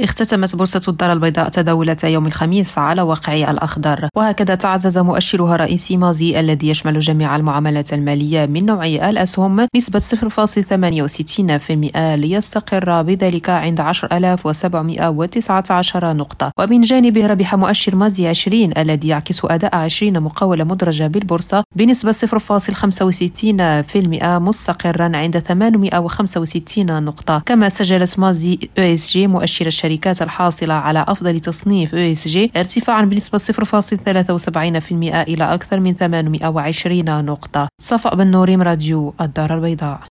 اختتمت بورصة الدار البيضاء تداولة يوم الخميس على واقع الأخضر. وهكذا تعزز مؤشرها الرئيسي مازي الذي يشمل جميع المعاملات المالية من نوع الأسهم نسبة 0.68% ليستقر بذلك عند 10719 نقطة. ومن جانبه ربح مؤشر مازي 20 الذي يعكس أداء 20 مقاولة مدرجة بالبورصة بنسبة 0.65% مستقرا عند 865 نقطة. كما سجلت مازي جي مؤشر الشركات الحاصلة على أفضل تصنيف ESG ارتفاعا بنسبة 0.73% إلى أكثر من 820 نقطة. صفاء بن نوريم راديو الدار البيضاء.